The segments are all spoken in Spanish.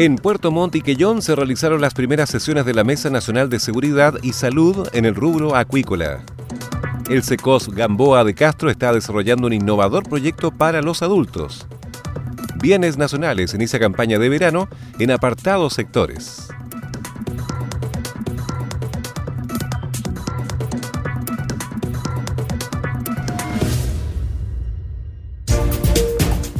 En Puerto Montt y Quellón se realizaron las primeras sesiones de la Mesa Nacional de Seguridad y Salud en el rubro acuícola. El SECOS Gamboa de Castro está desarrollando un innovador proyecto para los adultos. Bienes Nacionales inicia campaña de verano en apartados sectores.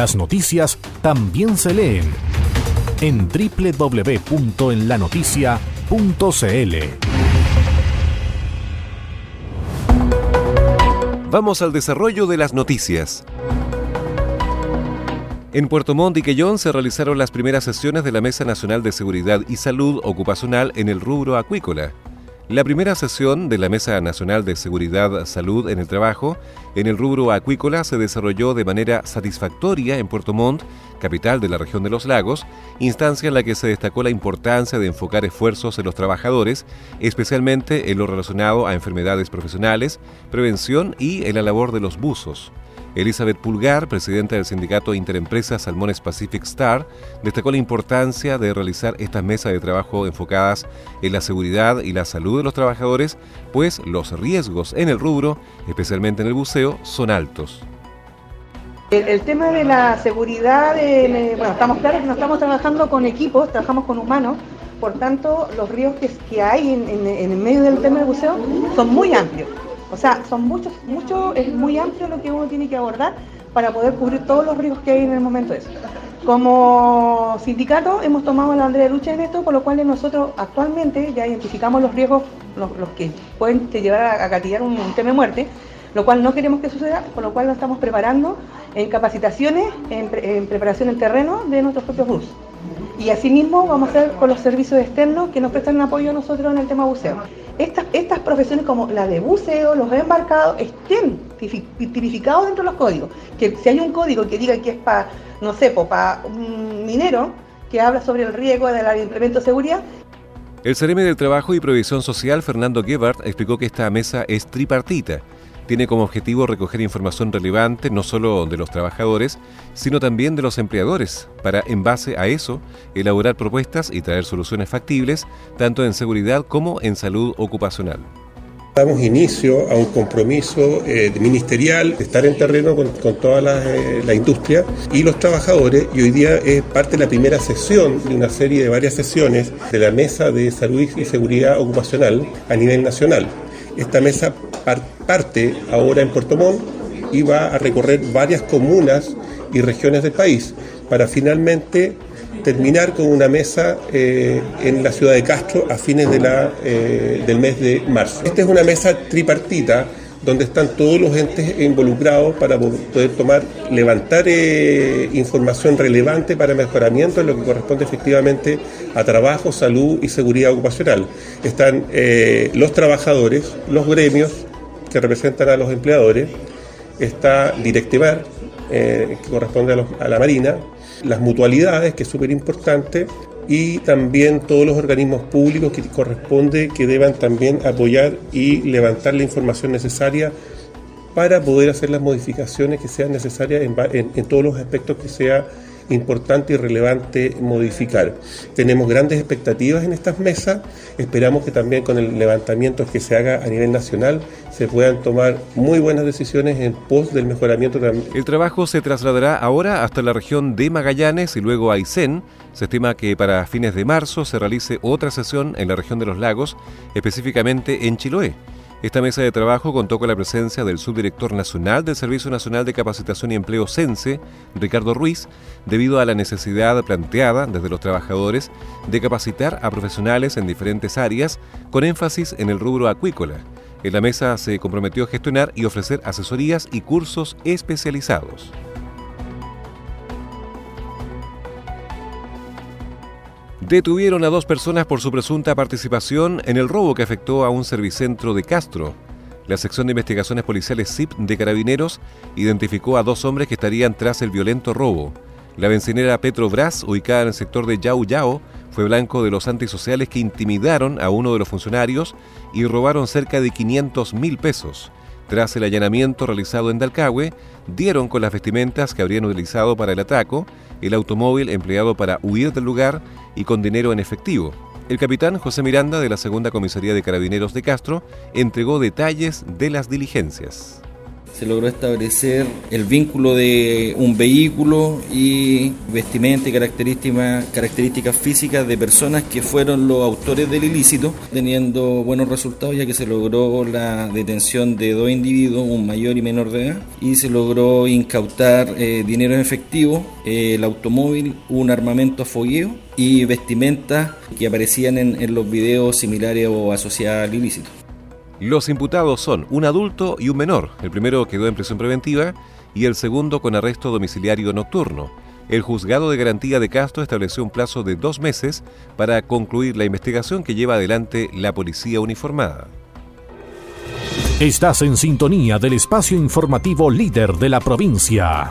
Las noticias también se leen en www.enlanoticia.cl. Vamos al desarrollo de las noticias. En Puerto Montt y Quellón se realizaron las primeras sesiones de la Mesa Nacional de Seguridad y Salud Ocupacional en el rubro acuícola. La primera sesión de la Mesa Nacional de Seguridad Salud en el Trabajo en el rubro acuícola se desarrolló de manera satisfactoria en Puerto Montt, capital de la región de los lagos, instancia en la que se destacó la importancia de enfocar esfuerzos en los trabajadores, especialmente en lo relacionado a enfermedades profesionales, prevención y en la labor de los buzos. Elizabeth Pulgar, presidenta del sindicato Interempresas Salmones Pacific Star, destacó la importancia de realizar estas mesas de trabajo enfocadas en la seguridad y la salud de los trabajadores, pues los riesgos en el rubro, especialmente en el buceo, son altos. El, tema de la seguridad, eh, bueno, estamos claros que no estamos trabajando con equipos, trabajamos con humanos, por tanto los riesgos que, hay en, en el medio del tema del buceo son muy amplios. O sea, son muchos, mucho, es muy amplio lo que uno tiene que abordar para poder cubrir todos los riesgos que hay en el momento de eso. Como sindicato hemos tomado la bandera de lucha en esto, por lo cual nosotros actualmente ya identificamos los riesgos, los, que pueden llevar a, a un, tema de muerte, lo cual no queremos que suceda, por lo cual nos estamos preparando en capacitaciones, en, preparación en terreno de nuestros propios bus. Y asimismo vamos a hacer con los servicios externos que nos prestan apoyo a nosotros en el tema buceo. Estas, profesiones como la de buceo, los embarcados, estén tipificados dentro de los códigos. Que si hay un código que diga que es para, no sé, para un minero, que habla sobre el riesgo del implemento de seguridad, el CRM del Trabajo y Provisión Social, Fernando Gebhardt, explicó que esta mesa es tripartita tiene como objetivo recoger información relevante no solo de los trabajadores, sino también de los empleadores, para en base a eso elaborar propuestas y traer soluciones factibles, tanto en seguridad como en salud ocupacional. Damos inicio a un compromiso eh, ministerial de estar en terreno con, toda la, eh, la, industria y los trabajadores y hoy día es parte de la primera sesión de una serie de varias sesiones de la Mesa de Salud y Seguridad Ocupacional a nivel nacional. Esta mesa parte ahora en Puerto Montt y va a recorrer varias comunas y regiones del país para finalmente terminar con una mesa eh, en la ciudad de Castro a fines de la, eh, del mes de marzo. Esta es una mesa tripartita donde están todos los entes involucrados para poder tomar, levantar eh, información relevante para mejoramiento en lo que corresponde efectivamente a trabajo, salud y seguridad ocupacional. Están los trabajadores, los gremios que representan a los empleadores, está Directevar, eh, que corresponde a, la Marina, las mutualidades, que es súper importante, y también todos los organismos públicos que corresponde que deban también apoyar y levantar la información necesaria para poder hacer las modificaciones que sean necesarias en, todos los aspectos que sea importante y relevante modificar. Tenemos grandes expectativas en estas mesas, esperamos que también con el levantamiento que se haga a nivel nacional se puedan tomar muy buenas decisiones en pos del mejoramiento. El trabajo se trasladará ahora hasta la región de Magallanes y luego a Aysén. Se estima que para fines de marzo se realice otra sesión en la región de los lagos, específicamente en Chiloé. Esta mesa de trabajo contó con la presencia del subdirector nacional del Servicio Nacional de Capacitación y Empleo CENSE, Ricardo Ruiz, debido a la necesidad planteada desde los trabajadores de capacitar a profesionales en diferentes áreas, con énfasis en el rubro acuícola. En la mesa se comprometió a gestionar y ofrecer asesorías y cursos especializados. Detuvieron a dos personas por su presunta participación en el robo que afectó a un servicentro de Castro. La sección de investigaciones policiales CIP de Carabineros identificó a dos hombres que estarían tras el violento robo. La bencinera Petrobras, ubicada en el sector de Yau Yao, fue blanco de los antisociales que intimidaron a uno de los funcionarios y robaron cerca de 500 mil pesos. Tras el allanamiento realizado en Dalcahue, dieron con las vestimentas que habrían utilizado para el atraco, el automóvil empleado para huir del lugar y con dinero en efectivo. El capitán José Miranda de la Segunda Comisaría de Carabineros de Castro entregó detalles de las diligencias se logró establecer el vínculo de un vehículo y vestimenta y características, características físicas de personas que fueron los autores del ilícito, teniendo buenos resultados ya que se logró la detención de dos individuos, un mayor y menor de edad, y se logró incautar eh, dinero en efectivo, eh, el automóvil, un armamento a fogueo y vestimentas que aparecían en, los videos similares o asociadas al ilícito. Los imputados son un adulto y un menor. El primero quedó en prisión preventiva y el segundo con arresto domiciliario nocturno. El juzgado de garantía de Castro estableció un plazo de dos meses para concluir la investigación que lleva adelante la policía uniformada. Estás en sintonía del espacio informativo líder de la provincia.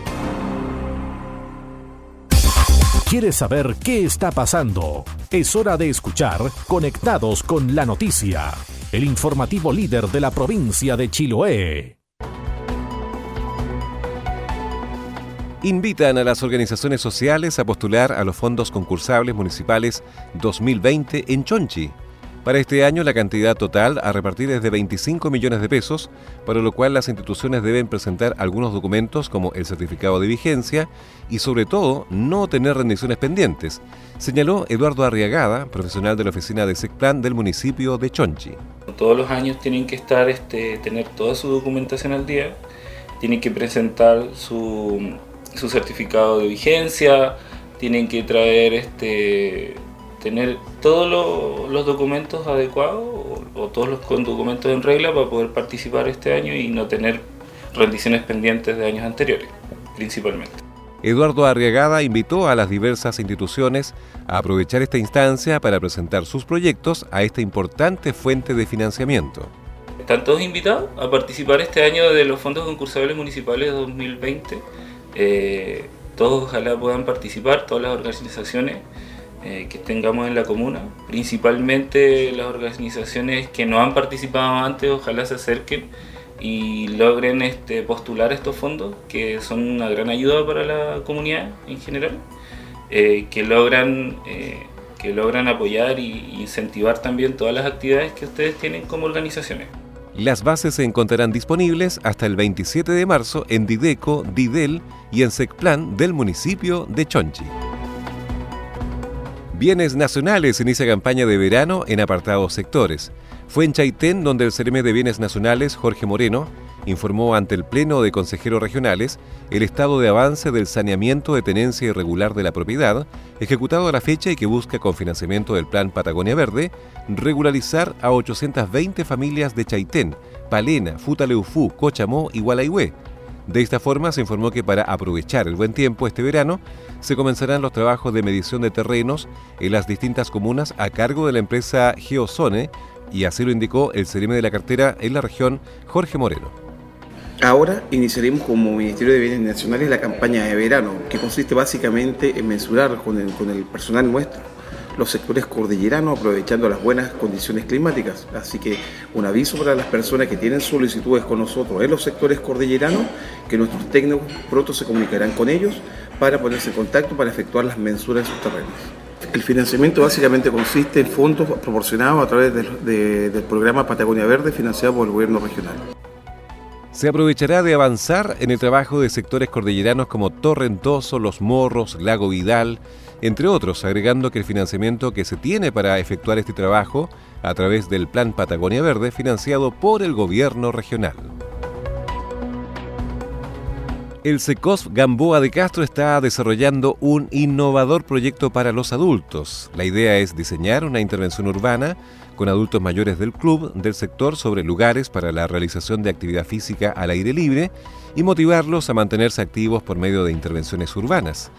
¿Quieres saber qué está pasando? Es hora de escuchar Conectados con la Noticia, el informativo líder de la provincia de Chiloé. Invitan a las organizaciones sociales a postular a los fondos concursables municipales 2020 en Chonchi. Para este año la cantidad total a repartir es de 25 millones de pesos, para lo cual las instituciones deben presentar algunos documentos como el certificado de vigencia y sobre todo no tener rendiciones pendientes, señaló Eduardo Arriagada, profesional de la oficina de SECPLAN del municipio de Chonchi. Todos los años tienen que estar, este, tener toda su documentación al día, tienen que presentar su, su certificado de vigencia, tienen que traer este tener todos los documentos adecuados o, todos los documentos en regla para poder participar este año y no tener rendiciones pendientes de años anteriores, principalmente. Eduardo Arriagada invitó a las diversas instituciones a aprovechar esta instancia para presentar sus proyectos a esta importante fuente de financiamiento. Están todos invitados a participar este año de los fondos concursables municipales 2020. Eh, todos ojalá puedan participar, todas las organizaciones eh, que tengamos en la comuna. Principalmente las organizaciones que no han participado antes, ojalá se acerquen y logren este, postular estos fondos, que son una gran ayuda para la comunidad en general, eh, que, logran, eh, que logran apoyar e incentivar también todas las actividades que ustedes tienen como organizaciones. Las bases se encontrarán disponibles hasta el 27 de marzo en Dideco, Didel y en Secplan del municipio de Chonchi. Bienes Nacionales inicia campaña de verano en apartados sectores. Fue en Chaitén donde el CEREME de Bienes Nacionales, Jorge Moreno, informó ante el Pleno de Consejeros Regionales el estado de avance del saneamiento de tenencia irregular de la propiedad, ejecutado a la fecha y que busca con financiamiento del Plan Patagonia Verde, regularizar a 820 familias de Chaitén, Palena, Futaleufú, Cochamó y Gualaihue. De esta forma se informó que para aprovechar el buen tiempo este verano se comenzarán los trabajos de medición de terrenos en las distintas comunas a cargo de la empresa Geozone y así lo indicó el CEREME de la cartera en la región Jorge Moreno. Ahora iniciaremos como Ministerio de Bienes Nacionales la campaña de verano, que consiste básicamente en mensurar con el, con el personal nuestro los sectores cordilleranos aprovechando las buenas condiciones climáticas. Así que un aviso para las personas que tienen solicitudes con nosotros en los sectores cordilleranos, que nuestros técnicos pronto se comunicarán con ellos para ponerse en contacto para efectuar las mensuras de sus terrenos. El financiamiento básicamente consiste en fondos proporcionados a través del programa Patagonia Verde financiado por el gobierno regional se aprovechará de avanzar en el trabajo de sectores cordilleranos como Torrentoso, Los Morros, Lago Vidal, entre otros, agregando que el financiamiento que se tiene para efectuar este trabajo a través del Plan Patagonia Verde financiado por el gobierno regional. El SECOS Gamboa de Castro está desarrollando un innovador proyecto para los adultos. La idea es diseñar una intervención urbana con adultos mayores del club del sector sobre lugares para la realización de actividad física al aire libre y motivarlos a mantenerse activos por medio de intervenciones urbanas.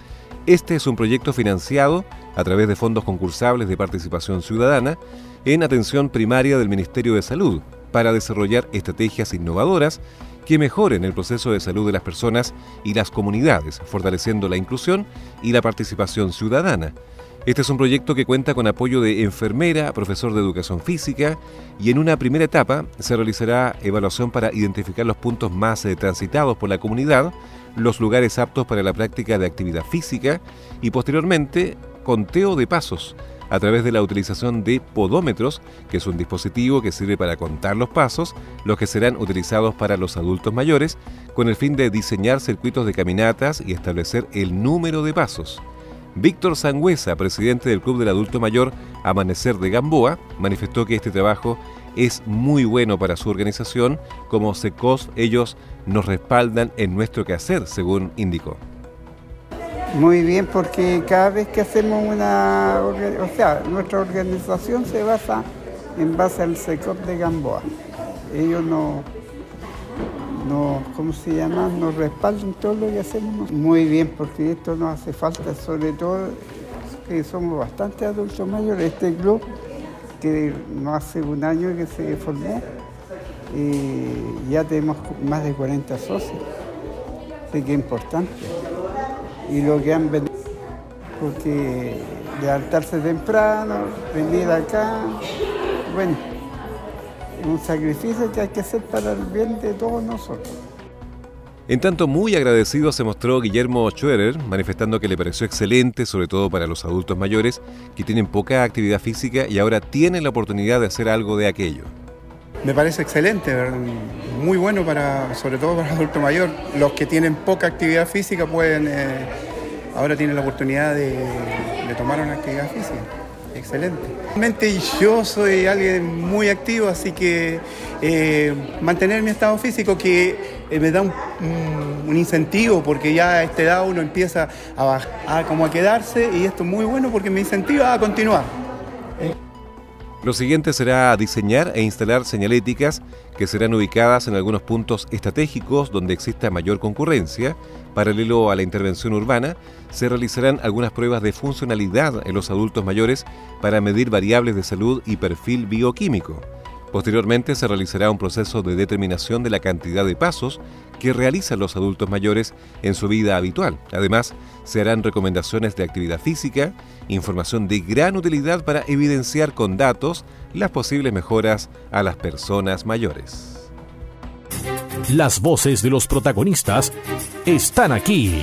Este es un proyecto financiado a través de fondos concursables de participación ciudadana en atención primaria del Ministerio de Salud para desarrollar estrategias innovadoras que mejoren el proceso de salud de las personas y las comunidades, fortaleciendo la inclusión y la participación ciudadana. Este es un proyecto que cuenta con apoyo de enfermera, profesor de educación física y en una primera etapa se realizará evaluación para identificar los puntos más eh, transitados por la comunidad, los lugares aptos para la práctica de actividad física y posteriormente conteo de pasos a través de la utilización de podómetros, que es un dispositivo que sirve para contar los pasos, los que serán utilizados para los adultos mayores, con el fin de diseñar circuitos de caminatas y establecer el número de pasos. Víctor Sangüesa, presidente del Club del Adulto Mayor Amanecer de Gamboa, manifestó que este trabajo es muy bueno para su organización, como SECOS ellos nos respaldan en nuestro quehacer, según indicó. Muy bien, porque cada vez que hacemos una, o sea, nuestra organización se basa en base al SECOP de Gamboa. Ellos no, no, ¿cómo se llama? Nos respaldan todo lo que hacemos. Muy bien, porque esto nos hace falta, sobre todo que somos bastante adultos mayores. Este club, que no hace un año que se formó, y ya tenemos más de 40 socios. Así que es importante y lo que han venido, porque levantarse temprano, venir acá, bueno, un sacrificio que hay que hacer para el bien de todos nosotros. En tanto, muy agradecido se mostró Guillermo Schwerer, manifestando que le pareció excelente, sobre todo para los adultos mayores, que tienen poca actividad física y ahora tienen la oportunidad de hacer algo de aquello. Me parece excelente, muy bueno para, sobre todo para el adulto mayor. Los que tienen poca actividad física pueden, eh, ahora tienen la oportunidad de, tomar una actividad física. Excelente. Realmente yo soy alguien muy activo, así que eh, mantener mi estado físico que eh, me da un, incentivo porque ya a esta edad uno empieza a, como a quedarse y esto es muy bueno porque me incentiva a continuar. Lo siguiente será diseñar e instalar señaléticas que serán ubicadas en algunos puntos estratégicos donde exista mayor concurrencia. Paralelo a la intervención urbana, se realizarán algunas pruebas de funcionalidad en los adultos mayores para medir variables de salud y perfil bioquímico. Posteriormente se realizará un proceso de determinación de la cantidad de pasos que realizan los adultos mayores en su vida habitual. Además, se harán recomendaciones de actividad física, información de gran utilidad para evidenciar con datos las posibles mejoras a las personas mayores. Las voces de los protagonistas están aquí.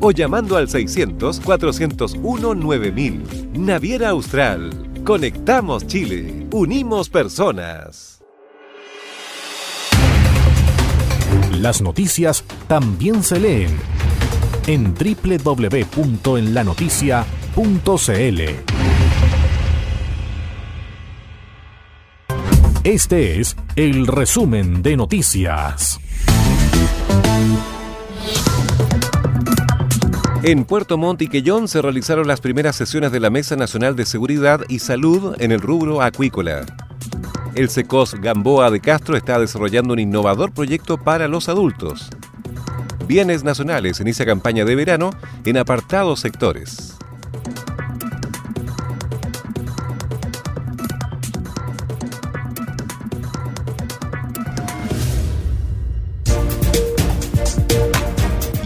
o llamando al 600 401 9000. Naviera Austral. Conectamos Chile. Unimos personas. Las noticias también se leen en www.enlanoticia.cl. Este es el resumen de noticias. En Puerto Montt y Quellón se realizaron las primeras sesiones de la Mesa Nacional de Seguridad y Salud en el rubro acuícola. El SECOS Gamboa de Castro está desarrollando un innovador proyecto para los adultos. Bienes Nacionales inicia campaña de verano en apartados sectores.